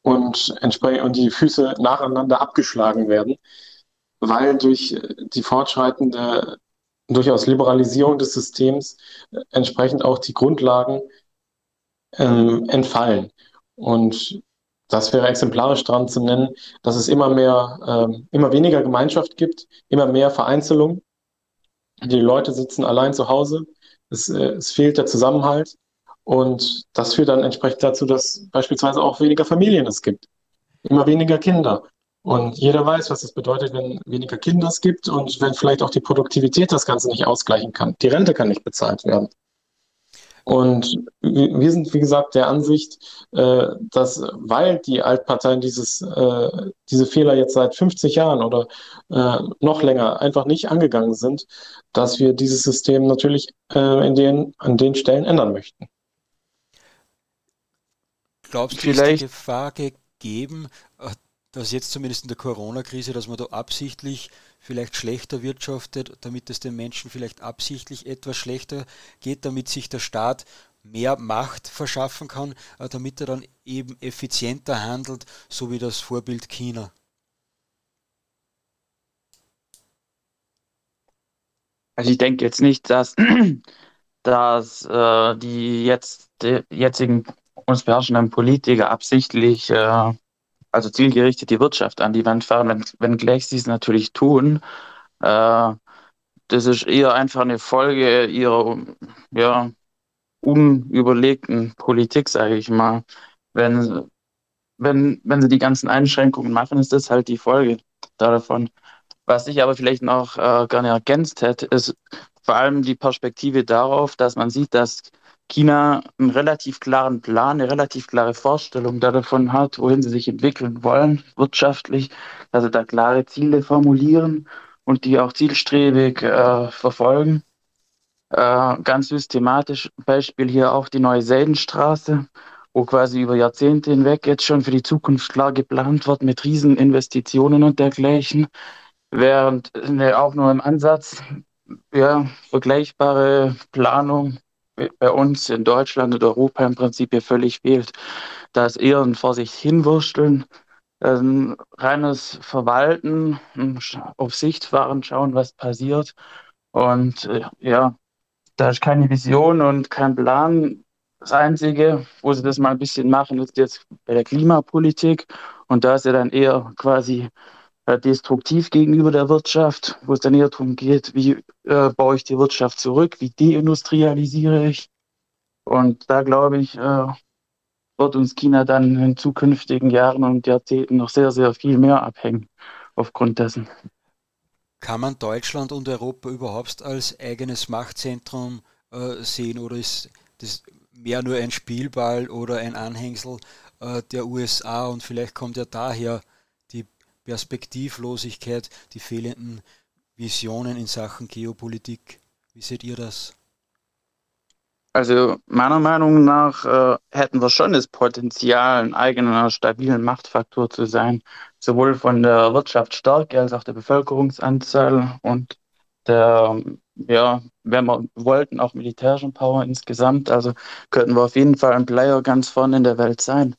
und, und die Füße nacheinander abgeschlagen werden, weil durch die fortschreitende durchaus Liberalisierung des Systems entsprechend auch die Grundlagen ähm, entfallen. Und das wäre exemplarisch daran zu nennen, dass es immer mehr, ähm, immer weniger Gemeinschaft gibt, immer mehr Vereinzelung die Leute sitzen allein zu Hause. Es, äh, es fehlt der Zusammenhalt. Und das führt dann entsprechend dazu, dass beispielsweise auch weniger Familien es gibt. Immer weniger Kinder. Und jeder weiß, was das bedeutet, wenn weniger Kinder es gibt und wenn vielleicht auch die Produktivität das Ganze nicht ausgleichen kann. Die Rente kann nicht bezahlt werden. Und wir sind, wie gesagt, der Ansicht, äh, dass, weil die Altparteien dieses, äh, diese Fehler jetzt seit 50 Jahren oder äh, noch länger einfach nicht angegangen sind, dass wir dieses System natürlich in den, an den Stellen ändern möchten. Glaubst du, Vielleicht. ist die Gefahr gegeben, dass jetzt zumindest in der Corona-Krise, dass man da absichtlich vielleicht schlechter wirtschaftet, damit es den Menschen vielleicht absichtlich etwas schlechter geht, damit sich der Staat mehr Macht verschaffen kann, äh, damit er dann eben effizienter handelt, so wie das Vorbild China. Also ich denke jetzt nicht, dass, dass äh, die jetzt die jetzigen uns beherrschenden Politiker absichtlich äh, also zielgerichtet die Wirtschaft an die Wand fahren, wenn, gleich sie es natürlich tun. Äh, das ist eher einfach eine Folge ihrer ja, unüberlegten Politik, sage ich mal. Wenn, wenn, wenn sie die ganzen Einschränkungen machen, ist das halt die Folge davon. Was ich aber vielleicht noch äh, gerne ergänzt hätte, ist, vor allem die Perspektive darauf, dass man sieht, dass China einen relativ klaren Plan, eine relativ klare Vorstellung davon hat, wohin sie sich entwickeln wollen, wirtschaftlich, dass sie da klare Ziele formulieren und die auch zielstrebig äh, verfolgen. Äh, ganz systematisch, Beispiel hier auch die neue Seidenstraße, wo quasi über Jahrzehnte hinweg jetzt schon für die Zukunft klar geplant wird mit Rieseninvestitionen und dergleichen, während ne, auch nur im Ansatz ja, vergleichbare Planung bei uns in Deutschland und Europa im Prinzip hier völlig fehlt. Da ist eher ein vor sich hinwursteln, ein reines Verwalten, auf Sicht fahren, schauen, was passiert. Und äh, ja, da ist keine Vision und kein Plan. Das Einzige, wo sie das mal ein bisschen machen, ist jetzt bei der Klimapolitik. Und da ist ja dann eher quasi destruktiv gegenüber der Wirtschaft, wo es dann eher darum geht, wie äh, baue ich die Wirtschaft zurück, wie deindustrialisiere ich. Und da glaube ich, äh, wird uns China dann in zukünftigen Jahren und Jahrzehnten noch sehr, sehr viel mehr abhängen aufgrund dessen. Kann man Deutschland und Europa überhaupt als eigenes Machtzentrum äh, sehen oder ist das mehr nur ein Spielball oder ein Anhängsel äh, der USA und vielleicht kommt ja daher Perspektivlosigkeit, die fehlenden Visionen in Sachen Geopolitik? Wie seht ihr das? Also meiner Meinung nach äh, hätten wir schon das Potenzial, ein eigener stabilen Machtfaktor zu sein, sowohl von der Wirtschaftsstärke als auch der Bevölkerungsanzahl und der, ja, wenn wir wollten, auch militärischen Power insgesamt. Also könnten wir auf jeden Fall ein Player ganz vorne in der Welt sein.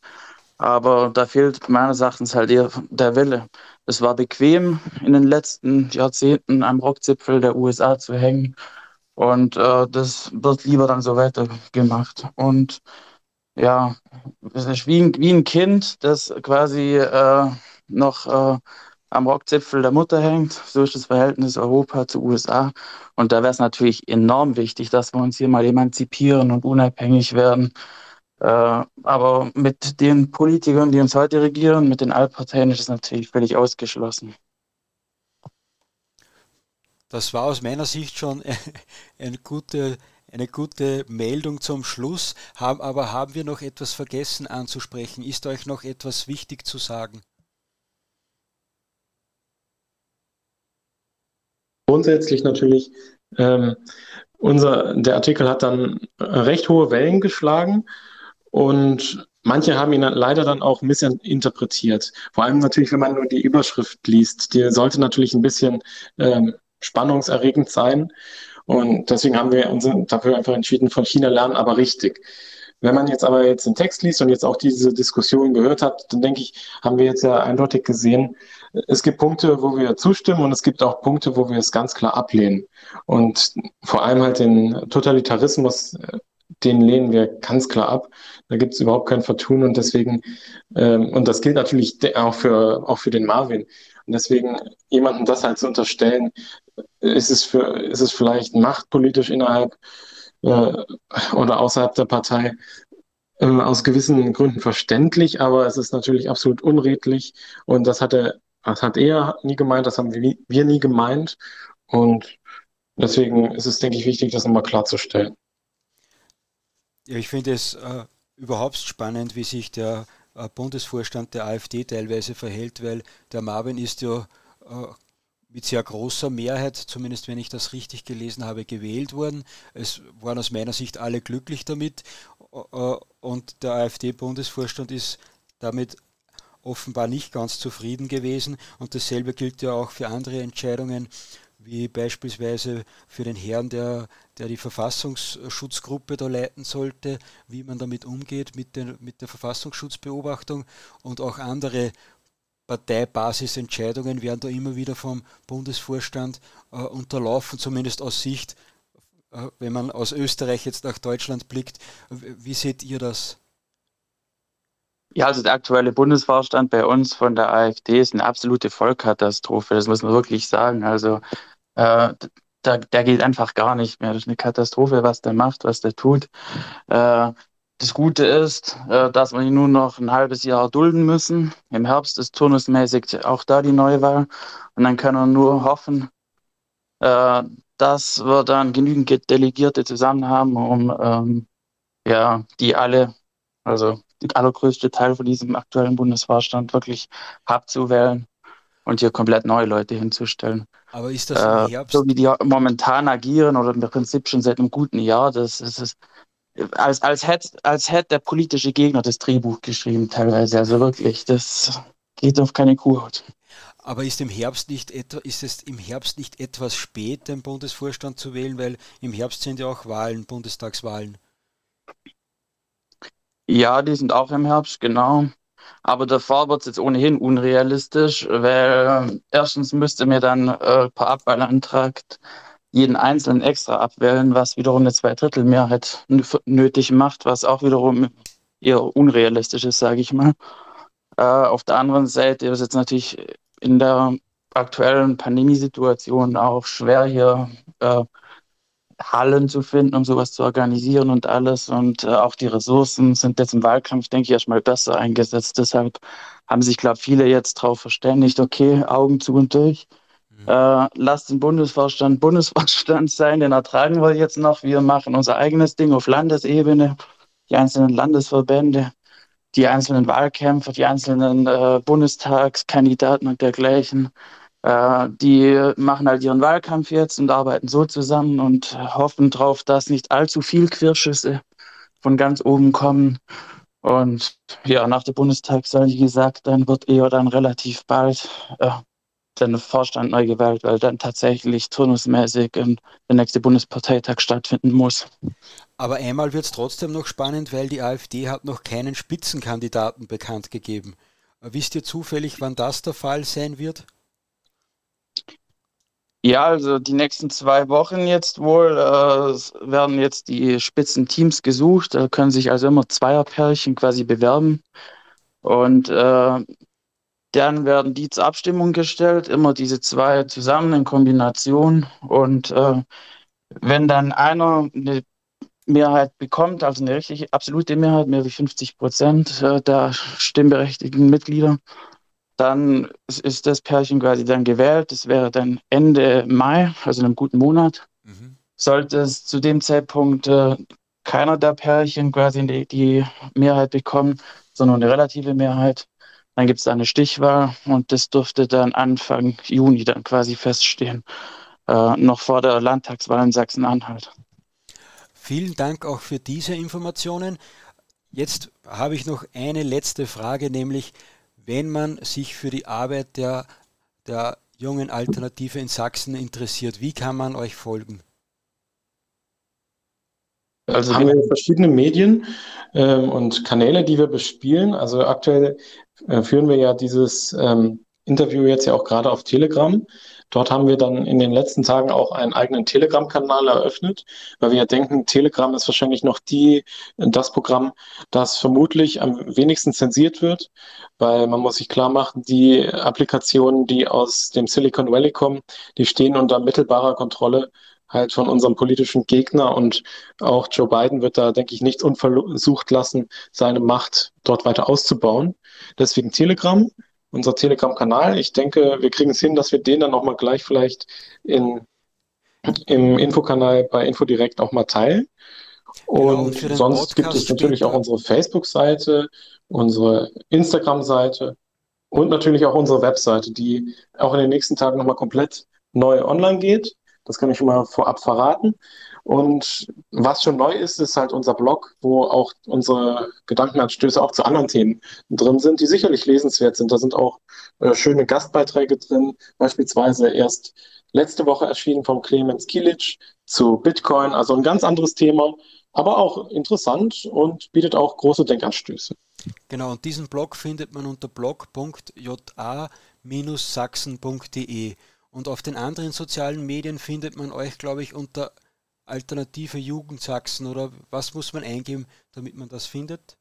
Aber da fehlt meines Erachtens halt eher der Wille. Es war bequem, in den letzten Jahrzehnten am Rockzipfel der USA zu hängen und äh, das wird lieber dann so weitergemacht. Und ja, es ist wie ein, wie ein Kind, das quasi äh, noch äh, am Rockzipfel der Mutter hängt. So ist das Verhältnis Europa zu USA. Und da wäre es natürlich enorm wichtig, dass wir uns hier mal emanzipieren und unabhängig werden. Äh, aber mit den Politikern, die uns heute regieren, mit den Altparteien, ist es natürlich völlig ausgeschlossen. Das war aus meiner Sicht schon eine gute, eine gute Meldung zum Schluss. aber haben wir noch etwas vergessen anzusprechen? Ist euch noch etwas wichtig zu sagen? Grundsätzlich natürlich, ähm, unser, der Artikel hat dann recht hohe Wellen geschlagen und manche haben ihn leider dann auch missinterpretiert. Vor allem natürlich, wenn man nur die Überschrift liest. Die sollte natürlich ein bisschen ähm, spannungserregend sein. Und deswegen haben wir uns dafür einfach entschieden, von China lernen, aber richtig. Wenn man jetzt aber jetzt den Text liest und jetzt auch diese Diskussion gehört hat, dann denke ich, haben wir jetzt ja eindeutig gesehen, es gibt Punkte, wo wir zustimmen und es gibt auch Punkte, wo wir es ganz klar ablehnen. Und vor allem halt den Totalitarismus, den lehnen wir ganz klar ab. Da gibt es überhaupt kein Vertun und deswegen, ähm, und das gilt natürlich auch für, auch für den Marvin. Und deswegen jemandem das halt zu unterstellen, ist es, für, ist es vielleicht machtpolitisch innerhalb äh, oder außerhalb der Partei äh, aus gewissen Gründen verständlich, aber es ist natürlich absolut unredlich und das hat er, das hat er nie gemeint, das haben wir, wir nie gemeint und deswegen ist es, denke ich, wichtig, das nochmal klarzustellen. Ja, ich finde es äh, überhaupt spannend, wie sich der äh, Bundesvorstand der AfD teilweise verhält, weil der Marvin ist ja äh, mit sehr großer Mehrheit, zumindest wenn ich das richtig gelesen habe, gewählt worden. Es waren aus meiner Sicht alle glücklich damit äh, und der AfD-Bundesvorstand ist damit offenbar nicht ganz zufrieden gewesen und dasselbe gilt ja auch für andere Entscheidungen wie beispielsweise für den Herrn, der, der die Verfassungsschutzgruppe da leiten sollte, wie man damit umgeht mit, den, mit der Verfassungsschutzbeobachtung und auch andere Parteibasisentscheidungen werden da immer wieder vom Bundesvorstand äh, unterlaufen, zumindest aus Sicht, äh, wenn man aus Österreich jetzt nach Deutschland blickt. Wie seht ihr das? Ja, also der aktuelle Bundesvorstand bei uns von der AfD ist eine absolute Vollkatastrophe, das muss man wirklich sagen. Also äh, der, der geht einfach gar nicht mehr. Das ist eine Katastrophe, was der macht, was der tut. Äh, das Gute ist, äh, dass wir ihn nur noch ein halbes Jahr dulden müssen. Im Herbst ist turnusmäßig auch da die Neuwahl. Und dann können wir nur hoffen, äh, dass wir dann genügend Delegierte zusammen haben, um ähm, ja, die alle, also der allergrößte Teil von diesem aktuellen Bundesvorstand wirklich abzuwählen und hier komplett neue Leute hinzustellen. Aber ist das im Äh, Herbst? so wie die momentan agieren oder im Prinzip schon seit einem guten Jahr, das, das ist als, als hätte als hätte der politische Gegner das Drehbuch geschrieben teilweise. Also wirklich, das geht auf keine Kuhhaut. Aber ist im Herbst nicht etwa, ist es im Herbst nicht etwas spät, den Bundesvorstand zu wählen, weil im Herbst sind ja auch Wahlen, Bundestagswahlen. Ja, die sind auch im Herbst, genau. Aber davor wird es jetzt ohnehin unrealistisch, weil äh, erstens müsste mir dann äh, per Abwahlantrag jeden Einzelnen extra abwählen, was wiederum eine Zweidrittelmehrheit nötig macht, was auch wiederum eher unrealistisch ist, sage ich mal. Äh, auf der anderen Seite ist es jetzt natürlich in der aktuellen Pandemiesituation auch schwer, hier äh, Hallen zu finden, um sowas zu organisieren und alles. Und äh, auch die Ressourcen sind jetzt im Wahlkampf, denke ich, erstmal besser eingesetzt. Deshalb haben sich, glaube ich, viele jetzt darauf verständigt, okay, Augen zu und durch. Äh, lasst den Bundesvorstand Bundesvorstand sein, den ertragen wir jetzt noch. Wir machen unser eigenes Ding auf Landesebene, die einzelnen Landesverbände, die einzelnen Wahlkämpfer, die einzelnen äh, Bundestagskandidaten und dergleichen. Äh, die machen halt ihren Wahlkampf jetzt und arbeiten so zusammen und hoffen drauf, dass nicht allzu viel Querschüsse von ganz oben kommen. Und ja, nach der Bundestagswahl, wie gesagt, dann wird eher dann relativ bald äh, der Vorstand neu gewählt, weil dann tatsächlich turnusmäßig ähm, der nächste Bundesparteitag stattfinden muss. Aber einmal wird es trotzdem noch spannend, weil die AfD hat noch keinen Spitzenkandidaten bekannt gegeben. Äh, Wisst ihr zufällig, wann das der Fall sein wird? Ja, also die nächsten zwei Wochen jetzt wohl äh, werden jetzt die Spitzenteams gesucht. Da können sich also immer Zweierpärchen quasi bewerben. Und äh, dann werden die zur Abstimmung gestellt, immer diese zwei zusammen in Kombination. Und äh, wenn dann einer eine Mehrheit bekommt, also eine richtige absolute Mehrheit, mehr wie 50 Prozent äh, der stimmberechtigten Mitglieder, dann ist- das Pärchen quasi dann gewählt. Das wäre dann Ende Mai, also in einem guten Monat. Mhm. Sollte es zu dem Zeitpunkt äh, keiner der Pärchen quasi die, die Mehrheit bekommen, sondern eine relative Mehrheit, dann gibt es eine Stichwahl und das dürfte dann Anfang Juni dann quasi feststehen, äh, noch vor der Landtagswahl in Sachsen-Anhalt. Vielen Dank auch für diese Informationen. Jetzt habe ich noch eine letzte Frage, nämlich wenn man sich für die Arbeit der, der jungen Alternative in Sachsen interessiert, wie kann man euch folgen? Also haben wir verschiedene Medien ähm, und Kanäle, die wir bespielen. Also aktuell äh, führen wir ja dieses ähm, Interview jetzt ja auch gerade auf Telegram. Dort haben wir dann in den letzten Tagen auch einen eigenen Telegram-Kanal eröffnet, weil wir ja denken, Telegram ist wahrscheinlich noch die, das Programm, das vermutlich am wenigsten zensiert wird, weil man muss sich klar machen, die Applikationen, die aus dem Silicon Valley kommen, die stehen unter mittelbarer Kontrolle halt von unserem politischen Gegner und auch Joe Biden wird da, denke ich, nichts unversucht lassen, seine Macht dort weiter auszubauen. Deswegen Telegram, unser Telegram-Kanal. Ich denke, wir kriegen es hin, dass wir den dann nochmal gleich vielleicht in, im Infokanal bei Infodirekt auch mal teilen. Genau, Und den sonst gibt Podcast es natürlich später- auch unsere Facebook-Seite, unsere Instagram-Seite und natürlich auch unsere Webseite, die auch in den nächsten Tagen nochmal komplett neu online geht. Das kann ich schon mal vorab verraten. Und was schon neu ist, ist halt unser Blog, wo auch unsere Gedankenanstöße auch zu anderen Themen drin sind, die sicherlich lesenswert sind. Da sind auch äh, schöne Gastbeiträge drin, beispielsweise erst letzte Woche erschienen vom Clemens Kilic zu Bitcoin, also ein ganz anderes Thema, aber auch interessant und bietet auch große Denkanstöße. Genau, und diesen Blog findet man unter blog.ja-sachsen.de. Und auf den anderen sozialen Medien findet man euch, glaube ich, unter Alternative Jugend Sachsen oder was muss man eingeben, damit man das findet?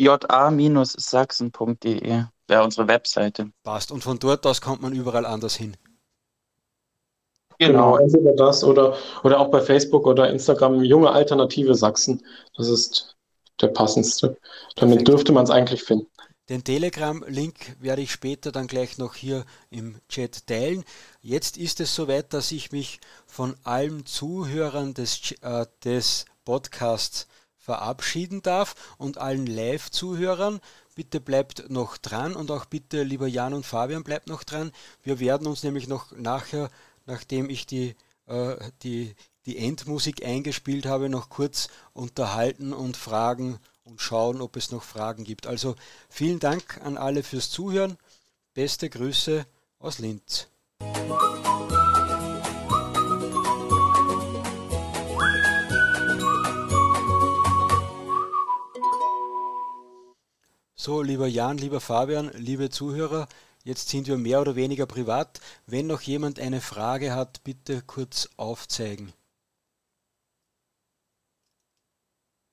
ja-sachsen.de wäre unsere Webseite. Passt. Und von dort aus kommt man überall anders hin. Genau, entweder das oder, oder auch bei Facebook oder Instagram Junge Alternative Sachsen. Das ist der passendste. Damit Perfekt. dürfte man es eigentlich finden. Den Telegram-Link werde ich später dann gleich noch hier im Chat teilen. Jetzt ist es soweit, dass ich mich von allen Zuhörern des, äh, des Podcasts verabschieden darf und allen Live-Zuhörern. Bitte bleibt noch dran und auch bitte, lieber Jan und Fabian, bleibt noch dran. Wir werden uns nämlich noch nachher, nachdem ich die, äh, die, die Endmusik eingespielt habe, noch kurz unterhalten und fragen und schauen, ob es noch Fragen gibt. Also vielen Dank an alle fürs Zuhören. Beste Grüße aus Linz. So, lieber Jan, lieber Fabian, liebe Zuhörer, jetzt sind wir mehr oder weniger privat. Wenn noch jemand eine Frage hat, bitte kurz aufzeigen.